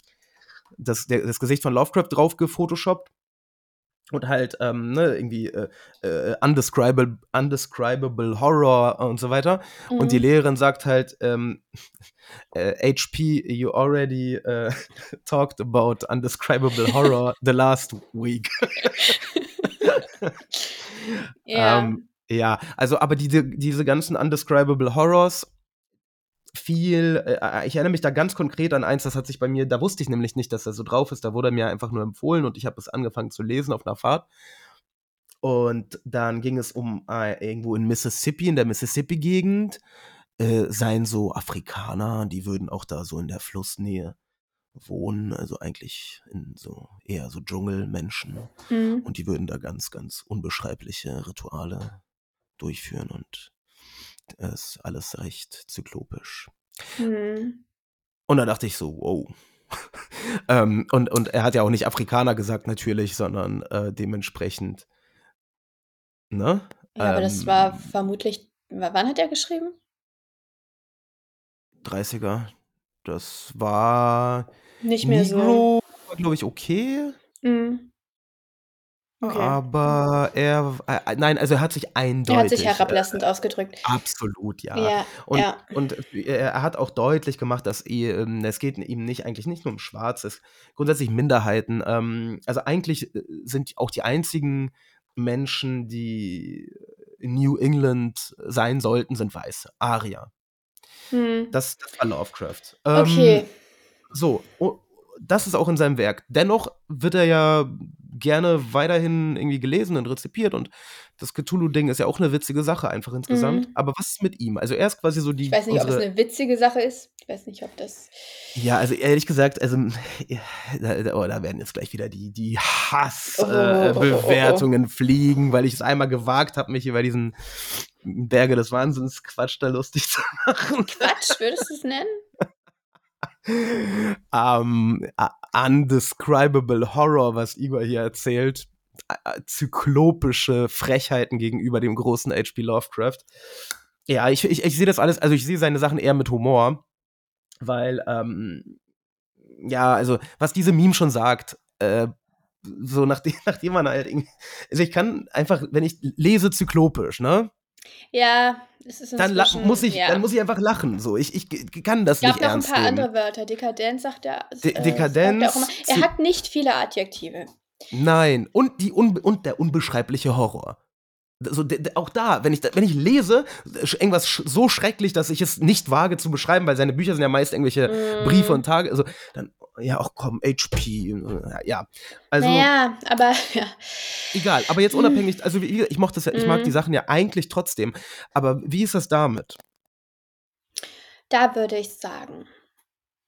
das, der, das Gesicht von Lovecraft drauf gefotoshoppt. Und halt, ähm, ne, irgendwie äh, äh, undescribable, undescribable Horror und so weiter. Und die Mhm. Lehrerin sagt halt, ähm, äh, HP, you already äh, talked about undescribable horror the last week. Ja. Ähm, ja, also aber diese, diese ganzen undescribable Horrors, viel, äh, ich erinnere mich da ganz konkret an eins, das hat sich bei mir, da wusste ich nämlich nicht, dass er so drauf ist, da wurde er mir einfach nur empfohlen und ich habe es angefangen zu lesen auf einer Fahrt. Und dann ging es um äh, irgendwo in Mississippi, in der Mississippi-Gegend, äh, seien so Afrikaner, die würden auch da so in der Flussnähe wohnen, also eigentlich in so eher so Dschungelmenschen. Mhm. Und die würden da ganz, ganz unbeschreibliche Rituale durchführen und ist alles recht zyklopisch. Mhm. Und da dachte ich so, wow. ähm, und, und er hat ja auch nicht Afrikaner gesagt, natürlich, sondern äh, dementsprechend, ne? Ja, aber das Ähm, war vermutlich. w- Wann hat er geschrieben? 30er. Das war Nicht mehr so. Negro, war, glaube ich, okay. Mhm. Okay. Aber er, äh, nein, also er hat sich eindeutig. Er hat sich äh, herablassend ausgedrückt. Absolut, ja. Ja, Und, ja. und er hat auch deutlich gemacht, dass ähm, es geht ihm nicht eigentlich nicht nur um Schwarz, es grundsätzlich Minderheiten. Ähm, also eigentlich äh, sind auch die einzigen Menschen, die in New England sein sollten, sind Weiße. Arier. Mhm. Das, das war Lovecraft. Ähm, Okay. So, o- das ist auch in seinem Werk. Dennoch wird er ja gerne weiterhin irgendwie gelesen und rezipiert und das Cthulhu-Ding ist ja auch eine witzige Sache einfach insgesamt. Mhm. Aber was ist mit ihm? Also er ist quasi so die Ich weiß nicht, ob es unsere, eine witzige Sache ist. Ich weiß nicht, ob das. Ja, also ehrlich gesagt, also ja, da, oh, da werden jetzt gleich wieder die, die Oh, Hassbewertungen äh, Bewertungen fliegen, weil ich es einmal gewagt habe, mich über diesen Berge des Wahnsinns Quatsch da lustig zu machen. Quatsch, würdest du es nennen? Uh, undescribable Horror, was Igor hier erzählt. Äh, Zyklopische Frechheiten gegenüber dem großen H.P. Lovecraft. Ja, ich, ich, ich sehe das alles, also ich sehe seine Sachen eher mit Humor, weil, ähm, ja, also, was diese Meme schon sagt, äh, so nachdem, nachdem man halt irgendwie, also ich kann einfach, wenn ich lese zyklopisch, ne, Ja, es ist dann muss ich, ja. dann muss ich einfach lachen, so, ich, ich g- kann das Es gab nicht noch ein ernst paar nehmen. andere Wörter. Dekadenz sagt er. De- äh, sagt Dekadenz, Er, immer. er Zy- hat nicht viele Adjektive. Nein, und, die unbe und der unbeschreibliche Horror. So, auch da, wenn ich, wenn ich lese, irgendwas sch so schrecklich, dass ich es nicht wage zu beschreiben, weil seine Bücher sind ja meist irgendwelche Mm. Briefe und Tage, also dann, ja, auch komm, HP, ja. Also, naja, aber ja. egal, aber jetzt unabhängig, also wie, ich mochte das ja, ich mag Mm. die Sachen ja eigentlich trotzdem, aber wie ist das damit? Da würde ich sagen,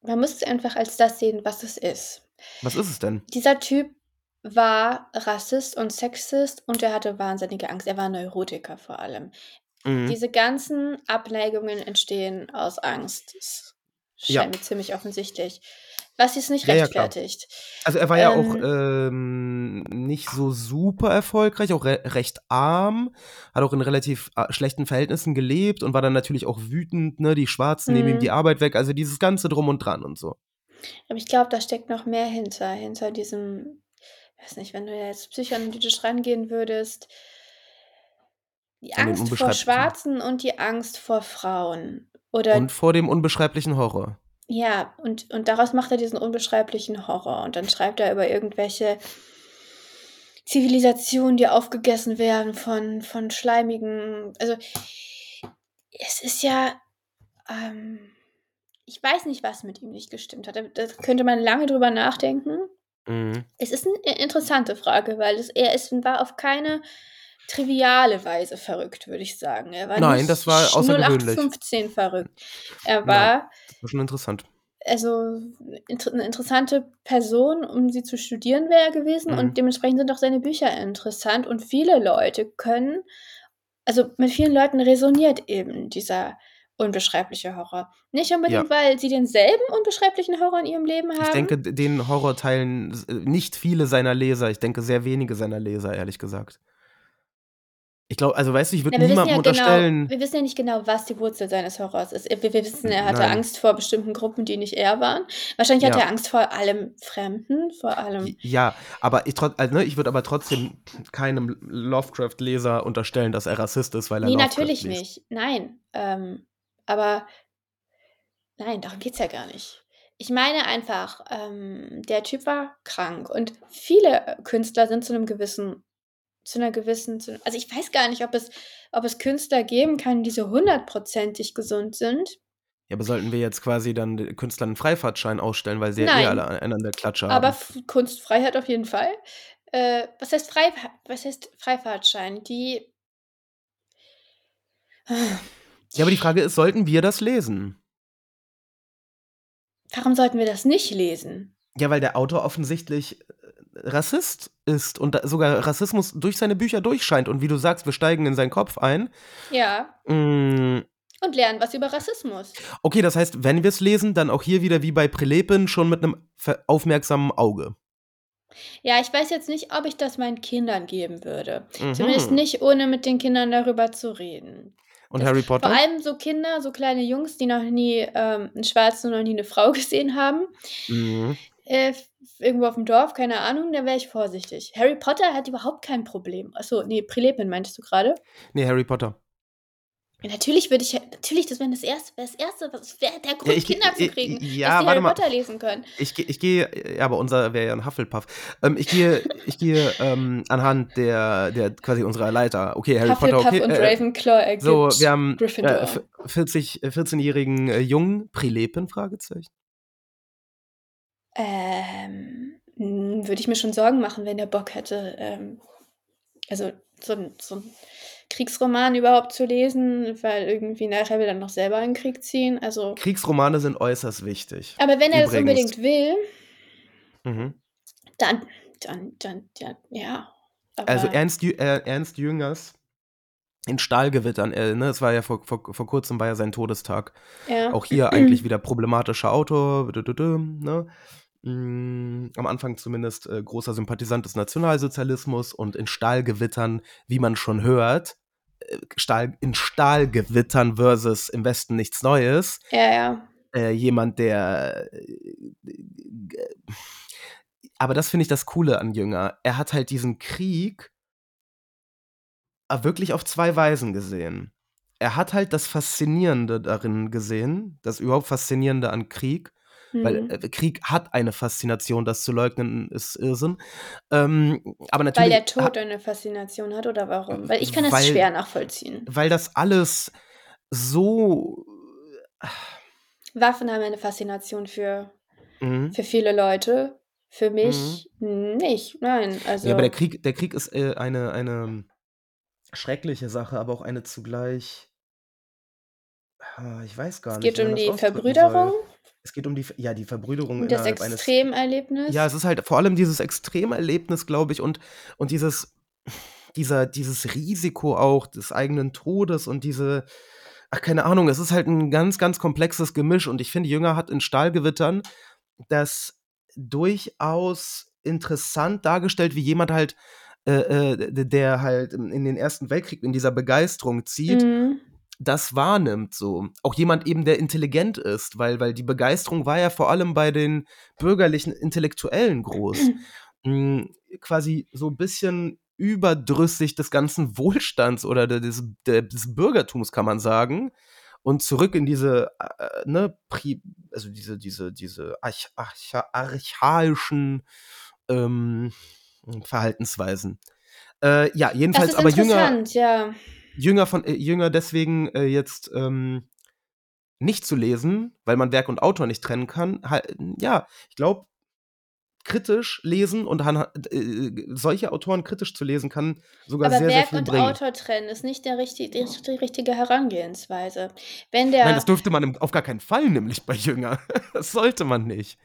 man muss es einfach als das sehen, was es ist. Was ist es denn? Dieser Typ war Rassist und Sexist und er hatte wahnsinnige Angst. Er war Neurotiker vor allem. Mhm. Diese ganzen Abneigungen entstehen aus Angst. Das Ja. scheint mir ziemlich offensichtlich. Was es nicht Ja, ja, rechtfertigt. Also er war ja auch Ähm. ähm, nicht so super erfolgreich, auch re recht arm, hat auch in relativ äh, schlechten Verhältnissen gelebt und war dann natürlich auch wütend, ne? Die Schwarzen nehmen ihm Mhm. die Arbeit weg, also dieses ganze Drum und Dran und so. Aber ich glaube, da steckt noch mehr hinter. Hinter diesem, weiß nicht, wenn du jetzt psychoanalytisch rangehen würdest. Die An Angst vor. Schwarzen und die Angst vor Frauen. Oder Und vor dem unbeschreiblichen Horror. Ja, und, und daraus macht er diesen unbeschreiblichen Horror. Und dann schreibt er über irgendwelche Zivilisationen, die aufgegessen werden von, von schleimigen. Also, es ist ja. Ähm, ich weiß nicht, was mit ihm nicht gestimmt hat. Da, da könnte man lange drüber nachdenken. Mhm. Es ist eine interessante Frage, weil es, er ist, war auf keine triviale Weise verrückt, würde ich sagen. Er war Nein, das war außergewöhnlich. 0815 verrückt. Er war Das war schon interessant. also inter eine interessante Person, um sie zu studieren wäre er gewesen Mhm. und dementsprechend sind auch seine Bücher interessant und viele Leute können also mit vielen Leuten resoniert eben dieser unbeschreibliche Horror. Nicht unbedingt, Ja. weil sie denselben unbeschreiblichen Horror in ihrem Leben haben. Ich denke, den Horror teilen s- nicht viele seiner Leser. Ich denke, sehr wenige seiner Leser, ehrlich gesagt. Ich glaube, also weißt du, ich würde Ja, wir, wissen niemandem ja genau, unterstellen. wir wissen ja nicht genau, was die Wurzel seines Horrors ist. Wir, wir wissen, er hatte Nein. Angst vor bestimmten Gruppen, die nicht er waren. Wahrscheinlich hat Ja. er Angst vor allem Fremden, vor allem. Ja, aber ich, also, ne, ich würde aber trotzdem keinem Lovecraft-Leser unterstellen, dass er Rassist ist, weil er Nee, Lovecraft natürlich liest. nicht. Nein. Ähm, aber nein, darum geht es ja gar nicht. Ich meine einfach, ähm, der Typ war krank und viele Künstler sind zu einem gewissen, zu einer gewissen, zu, also ich weiß gar nicht, ob es, ob es Künstler geben kann, die so hundertprozentig gesund sind. Ja, aber sollten wir jetzt quasi dann Künstlern einen Freifahrtschein ausstellen, weil sie ja eh Nein. alle einen an der Klatsche Aber haben? F- Kunstfreiheit auf jeden Fall. Äh, was heißt Frei, was heißt Freifahrtschein? Die Ja, aber die Frage ist, sollten wir das lesen? Warum sollten wir das nicht lesen? Ja, weil der Autor offensichtlich äh, Rassist ist und sogar Rassismus durch seine Bücher durchscheint. Und wie du sagst, wir steigen in seinen Kopf ein. Ja. Mm, Und lernen was über Rassismus. Okay, das heißt, wenn wir es lesen, dann auch hier wieder wie bei Prelepin schon mit einem aufmerksamen Auge. Ja, ich weiß jetzt nicht, ob ich das meinen Kindern geben würde. Mhm. Zumindest nicht, ohne mit den Kindern darüber zu reden. Und Das- Harry Potter? Vor allem so Kinder, so kleine Jungs, die noch nie ähm, einen Schwarzen und noch nie eine Frau gesehen haben. Mhm. Äh, irgendwo auf dem Dorf, keine Ahnung, da wäre ich vorsichtig. Harry Potter hat überhaupt kein Problem. Achso, nee, Prilepin meintest du gerade? Nee, Harry Potter. Ja, natürlich würde ich, natürlich, das wäre das erste, wäre das erste, was wäre der Grund, ich geh- Kinder zu äh, kriegen, ja, dass die warte Harry mal. Potter lesen können. Ich, ich gehe, ja, aber unser wäre ja ein Hufflepuff. Ähm, ich gehe, ich gehe ähm, anhand der, der quasi unserer Leiter. Okay, Harry Potter, Hufflepuff okay. und äh, Ravenclaw ergibt so, wir haben Gryffindor. äh, f- 40, äh, 14-jährigen äh, Jungen, Prilepen, Fragezeichen. Ähm, hm, würde ich mir schon Sorgen machen, wenn der Bock hätte, ähm, also so ein, so ein Kriegsroman überhaupt zu lesen, weil irgendwie nachher will er noch selber in den Krieg ziehen. Also, Kriegsromane sind äußerst wichtig. aber wenn er das Übrigens. unbedingt will, Mhm. dann, dann, dann, ja, ja. Aber, Also Ernst, Jü- äh, Ernst Jüngers in Stahlgewittern, äh, ne, es war ja vor, vor, vor kurzem war ja sein Todestag. ja. Auch hier eigentlich wieder problematischer Autor, ne? Mm, am Anfang zumindest äh, großer Sympathisant des Nationalsozialismus und in Stahlgewittern, wie man schon hört, Stahl, in Stahlgewittern versus im Westen nichts Neues, ja, ja. äh, jemand, der. äh, Aber das finde ich das Coole an Jünger. Er hat halt diesen Krieg äh, wirklich auf zwei Weisen gesehen. Er hat halt das Faszinierende darin gesehen, das überhaupt Faszinierende an Krieg, weil Mhm. äh, Krieg hat eine Faszination, das zu leugnen ist Irrsinn. Ähm, aber Weil natürlich. der hat- Tod eine Faszination hat oder warum? Weil ich kann das Weil- schwer nachvollziehen. weil das alles so. Waffen haben eine Faszination für, Mhm. für viele Leute. Für mich nicht. Nein, also. Ja, aber der Krieg, der Krieg ist äh, eine, eine schreckliche Sache, aber auch eine zugleich. Ah, Ich weiß gar es nicht. geht wie man um die Verbrüderung Soll. Es geht um die, ja, die Verbrüderung und das innerhalb eines. Extremerlebnis. Ja, es ist halt vor allem dieses Extremerlebnis, glaube ich, und, und dieses, dieser, dieses Risiko auch des eigenen Todes und diese, ach, keine Ahnung, es ist halt ein ganz, ganz komplexes Gemisch und ich finde, Jünger hat in Stahlgewittern das durchaus interessant dargestellt, wie jemand halt, äh, äh, der halt in in den Ersten Weltkrieg in dieser Begeisterung zieht, Mhm. Das wahrnimmt so. Auch jemand eben, der intelligent ist, weil, weil die Begeisterung war ja vor allem bei den bürgerlichen Intellektuellen groß. Mm, quasi so ein bisschen überdrüssig des ganzen Wohlstands oder de- des, de- des Bürgertums, kann man sagen. Und zurück in diese, äh, ne, Pri also diese, diese, diese arch archa archaischen ähm, Verhaltensweisen. Äh, ja, jedenfalls aber Jünger. ja. Jünger von äh, Jünger deswegen äh, jetzt ähm, nicht zu lesen, weil man Werk und Autor nicht trennen kann. Ha, ja, ich glaube, kritisch lesen und han, äh, solche Autoren kritisch zu lesen kann sogar Aber sehr, sehr Werk viel und bringen. Autor trennen ist nicht der richtig, die, die richtige Herangehensweise. Wenn der. Nein, das dürfte man im, auf gar keinen Fall, nämlich bei Jünger. Das sollte man nicht.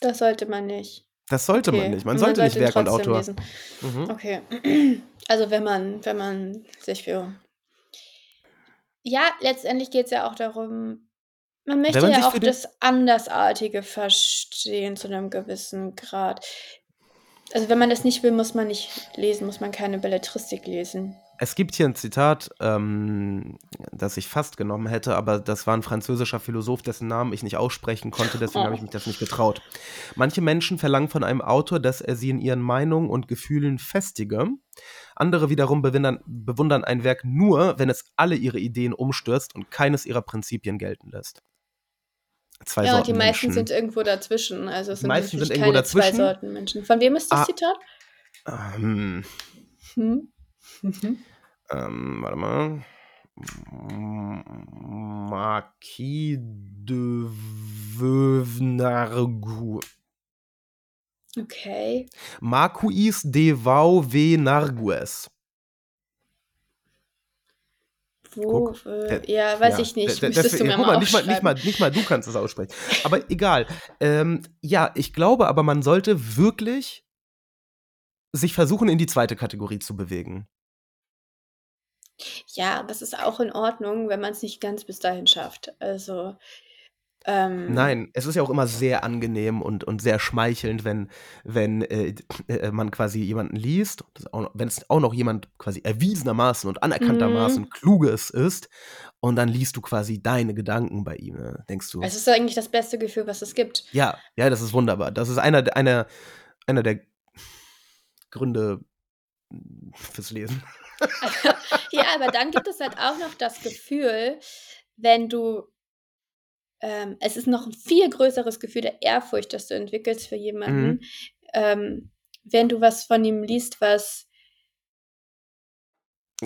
das sollte man nicht. Das sollte Okay. man nicht. Man Und sollte nicht ihn Werk und Autor. lesen. Mhm. Okay. Also wenn man, wenn man sich für. Ja, letztendlich geht es ja auch darum, man möchte man ja auch das Andersartige verstehen zu einem gewissen Grad. Also wenn man das nicht will, muss man nicht lesen, muss man keine Belletristik lesen. Es gibt hier ein Zitat, ähm, das ich fast genommen hätte, aber das war ein französischer Philosoph, dessen Namen ich nicht aussprechen konnte, deswegen habe ich mich das nicht getraut. Manche Menschen verlangen von einem Autor, dass er sie in ihren Meinungen und Gefühlen festige. Andere wiederum bewundern, bewundern ein Werk nur, wenn es alle ihre Ideen umstürzt und keines ihrer Prinzipien gelten lässt. Zwei ja, Sorten die meisten Menschen. sind irgendwo dazwischen. Also es Die sind meisten sind irgendwo keine zwei dazwischen. Sorten Menschen. Von wem ist das Ah. Zitat? ähm, Hm? Mhm. ähm, warte mal. Marquis de Veuvenargues. Okay. Marquis de Vauvenargues. Wo? Äh, ja, weiß Ja, ich nicht. Müsstest du deswegen- mir guck mal nicht, mal, nicht, mal, nicht mal du kannst es aussprechen. Aber egal. Ähm, ja, ich glaube aber, man sollte wirklich sich versuchen, in die zweite Kategorie zu bewegen. Ja, das ist auch in Ordnung, wenn man es nicht ganz bis dahin schafft. Also, ähm, Nein, es ist ja auch immer sehr angenehm und, und sehr schmeichelnd, wenn, wenn äh, äh, man quasi jemanden liest, wenn es auch noch jemand quasi erwiesenermaßen und anerkanntermaßen Mhm. Kluges ist, und dann liest du quasi deine Gedanken bei ihm. Ne? Denkst du, Es ist eigentlich das beste Gefühl, was es gibt. ja, ja, das ist wunderbar. Das ist einer, einer, einer der Gründe fürs Lesen. Ja, aber dann gibt es halt auch noch das Gefühl, wenn du, ähm, es ist noch ein viel größeres Gefühl der Ehrfurcht, das du entwickelst für jemanden, Mhm. ähm, wenn du was von ihm liest, was,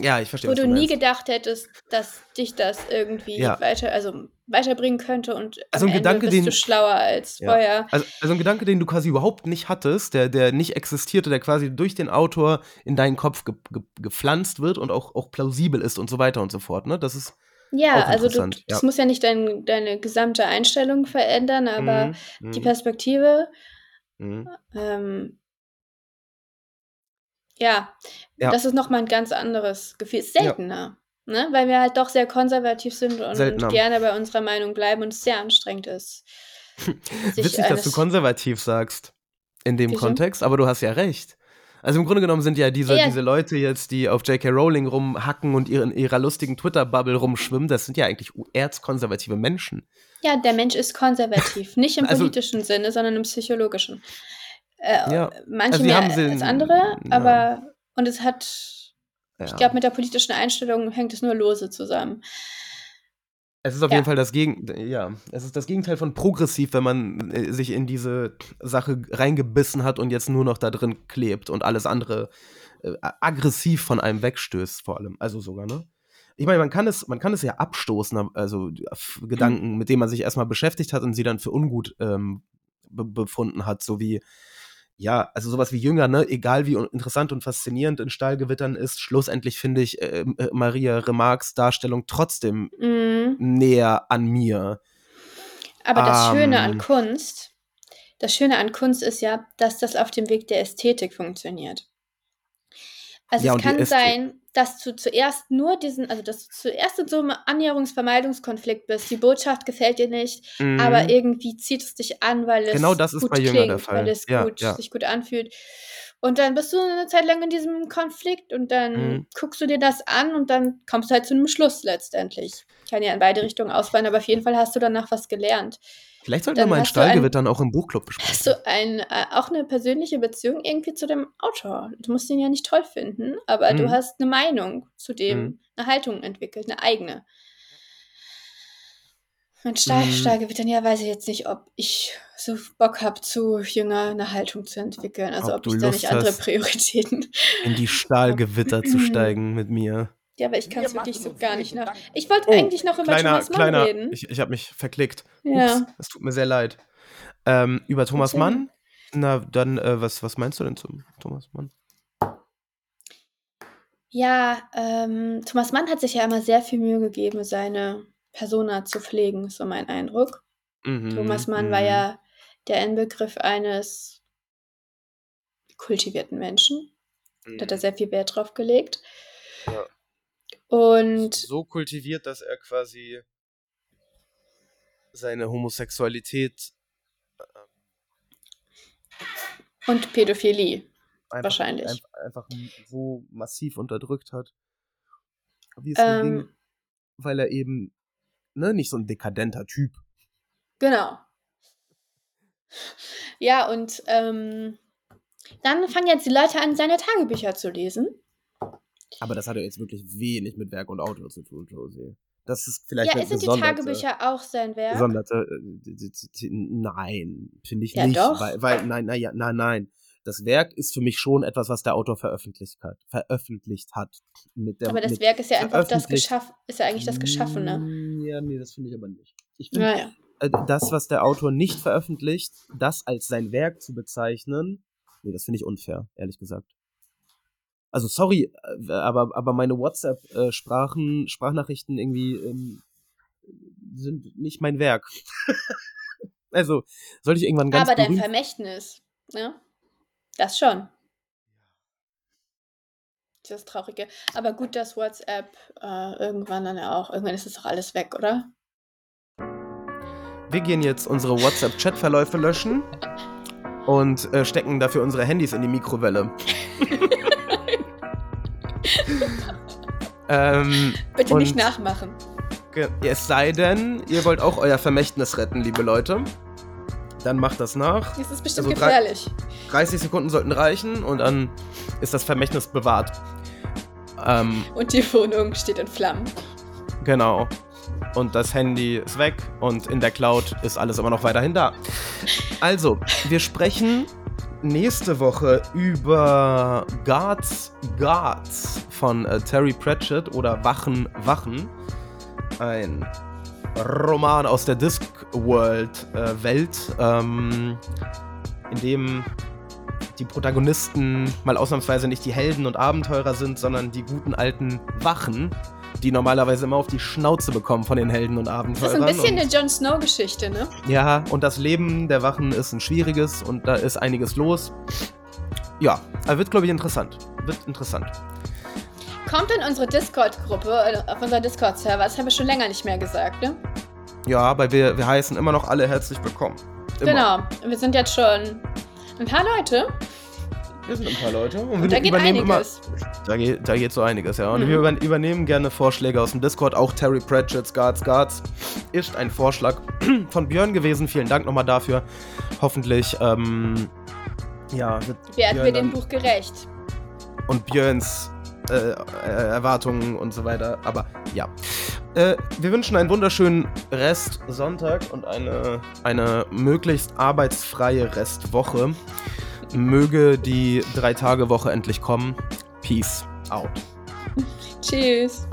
Ja, ich verstehe, wo du du nie gedacht hättest, dass dich das irgendwie Ja. weiter, also weiterbringen könnte und Also am ein Ende Gedanke, bist du den- schlauer als Ja. vorher. Also, also ein Gedanke, den du quasi überhaupt nicht hattest, der, der nicht existierte, der quasi durch den Autor in deinen Kopf ge ge gepflanzt wird und auch, auch plausibel ist und so weiter und so fort. Ne? Das ist Ja, also du, interessant, das ja. muss ja nicht dein, deine gesamte Einstellung verändern, aber Mhm, die mhm, Perspektive, mhm. ähm, ja, Ja. das ist nochmal ein ganz anderes Gefühl. Ist seltener, ne? weil wir halt doch sehr konservativ sind und Seltener. gerne bei unserer Meinung bleiben und es sehr anstrengend ist. Witzig, dass du konservativ sagst in dem Wieso? Kontext, aber du hast ja recht. Also im Grunde genommen sind ja diese, Ja. diese Leute jetzt, die auf J.K. Rowling rumhacken und ihren, ihrer lustigen Twitter-Bubble rumschwimmen, das sind ja eigentlich erzkonservative Menschen. Ja, der Mensch ist konservativ. Nicht im Also- politischen Sinne, sondern im psychologischen. Äh, Ja, Manche also mehr haben sie- als andere, ja. aber und es hat, Ja. ich glaube, mit der politischen Einstellung hängt es nur lose zusammen. Es ist auf Ja. jeden Fall das Gegen ja, es ist das Gegenteil von progressiv, wenn man äh, sich in diese Sache reingebissen hat und jetzt nur noch da drin klebt und alles andere äh, aggressiv von einem wegstößt, vor allem. Also sogar, ne? Ich meine, man kann es, man kann es ja abstoßen, also Gedanken, mit denen man sich erstmal beschäftigt hat und sie dann für ungut ähm, be befunden hat, so wie ja, also sowas wie Jünger, ne, egal wie interessant und faszinierend in Stahlgewittern ist, schlussendlich finde ich äh, äh, Maria Remarques Darstellung trotzdem Mhm. näher an mir. Aber das Schöne an Ähm. Kunst, das Schöne an Kunst ist ja, dass das auf dem Weg der Ästhetik funktioniert. Also Ja, es kann sein, dass du zuerst nur diesen, also dass du zuerst in so einem Annäherungsvermeidungskonflikt bist. Die Botschaft gefällt dir nicht, Mhm. aber irgendwie zieht es dich an, weil es Genau das ist gut bei Jünger klingt, der Fall. weil es Ja, gut, ja. sich gut anfühlt. Und dann bist du eine Zeit lang in diesem Konflikt und dann Mhm. guckst du dir das an und dann kommst du halt zu einem Schluss letztendlich. Kann ja in beide Richtungen ausfallen, aber auf jeden Fall hast du danach was gelernt. Vielleicht sollten Dann wir mal du ein- Stahlgewittern auch im Buchclub besprechen. Hast du ein, äh, auch eine persönliche Beziehung irgendwie zu dem Autor? Du musst ihn ja nicht toll finden, aber du Mhm. hast eine Meinung zu dem, Mhm. eine Haltung entwickelt, eine eigene. Mit Stahl, Mhm. Stahlgewittern, ja, weiß ich jetzt nicht, ob ich so Bock habe, zu Jünger eine Haltung zu entwickeln. Also Ob ob, du ich da nicht andere hast. Prioritäten. in die Stahlgewitter zu steigen mit mir. Ja, aber ich kann es Wir wirklich so gar nicht nach. Ich wollte Oh, eigentlich noch über kleiner, Thomas Mann kleiner, reden. ich, ich habe mich verklickt. Ja. Ups, es tut mir sehr leid. Ähm, über Thomas Erzähl. Mann? Na, dann, äh, was, was meinst du denn zum Thomas Mann? Ja, ähm, Thomas Mann hat sich ja immer sehr viel Mühe gegeben, seine Persona zu pflegen, ist so mein Eindruck. Mhm, Thomas Mann war mhm. ja der Inbegriff eines kultivierten Menschen. Da hat er Mhm. sehr viel Wert drauf gelegt. Ja. Und so kultiviert, dass er quasi seine Homosexualität Und Pädophilie. einfach, Wahrscheinlich. Einfach, einfach so massiv unterdrückt hat. Wie es ihm ging, Ähm, weil er eben ne, nicht so ein dekadenter Typ. genau. Ja, und ähm, dann fangen jetzt die Leute an, seine Tagebücher zu lesen. Aber das hat ja jetzt wirklich wenig mit Werk und Autor zu tun, Josie. Das ist vielleicht Ja, sind die Tagebücher auch sein Werk? Gesonderte, äh, nein, finde ich Ja, nicht. doch. Weil, weil, nein, nein, nein, nein. Das Werk ist für mich schon etwas, was der Autor veröffentlicht hat. Veröffentlicht hat. Mit der, Aber das mit Werk ist ja einfach das veröffentlicht- Geschaff ist ja eigentlich das Geschaffene. Ja, nee, das finde ich aber nicht. Ich finde, Naja. äh, das, was der Autor nicht veröffentlicht, das als sein Werk zu bezeichnen, nee, das finde ich unfair, ehrlich gesagt. Also sorry, äh, aber, aber meine WhatsApp-Sprachen, Sprachnachrichten irgendwie ähm, sind nicht mein Werk. also, sollte ich irgendwann ganz Aber dein berühmt Vermächtnis, ne? Das schon. Das Traurige. Aber gut, dass WhatsApp äh, irgendwann dann ja auch, irgendwann ist das doch alles weg, oder? Wir gehen jetzt unsere WhatsApp-Chatverläufe löschen und äh, stecken dafür unsere Handys in die Mikrowelle. ähm, Bitte nicht nachmachen. Es sei denn, ihr wollt auch euer Vermächtnis retten, liebe Leute. Dann macht das nach. Das ist bestimmt Also gefährlich. 30 Sekunden sollten reichen und dann ist das Vermächtnis bewahrt. Ähm, Und die Wohnung steht in Flammen. Genau. Und das Handy ist weg und in der Cloud ist alles immer noch weiterhin da. Also, wir sprechen nächste Woche über Guards Guards von äh, Terry Pratchett oder Wachen Wachen. Ein Roman aus der Discworld-Welt, ähm, in dem die Protagonisten mal ausnahmsweise nicht die Helden und Abenteurer sind, sondern die guten alten Wachen, die normalerweise immer auf die Schnauze bekommen von den Helden und Das Abenteurern. ist ein bisschen eine Jon Snow-Geschichte, ne? ja, und das Leben der Wachen ist ein schwieriges und da ist einiges los. Ja, aber wird, glaube ich, interessant. Wird interessant. Kommt in unsere Discord-Gruppe, äh, auf unser Discord-Server. Das haben wir schon länger nicht mehr gesagt, ne? Ja, aber wir, wir heißen immer noch alle herzlich willkommen. Immer. Genau. Wir sind jetzt schon ein paar Leute. Wir sind ein paar Leute und Und wir da geht übernehmen einiges. immer. Da geht, da geht so einiges, ja. Und Mhm. wir über, übernehmen gerne Vorschläge aus dem Discord. Auch Terry Pratchett's Guards Guards ist ein Vorschlag von Björn gewesen. Vielen Dank nochmal dafür. Hoffentlich, ähm, ja, Werden Björn wir dem dann- Buch gerecht. und Björns äh, Erwartungen und so weiter. Aber ja. Äh, wir wünschen einen wunderschönen Rest Sonntag und eine, eine möglichst arbeitsfreie Restwoche. Möge die Drei-Tage-Woche endlich kommen. Peace out. Tschüss.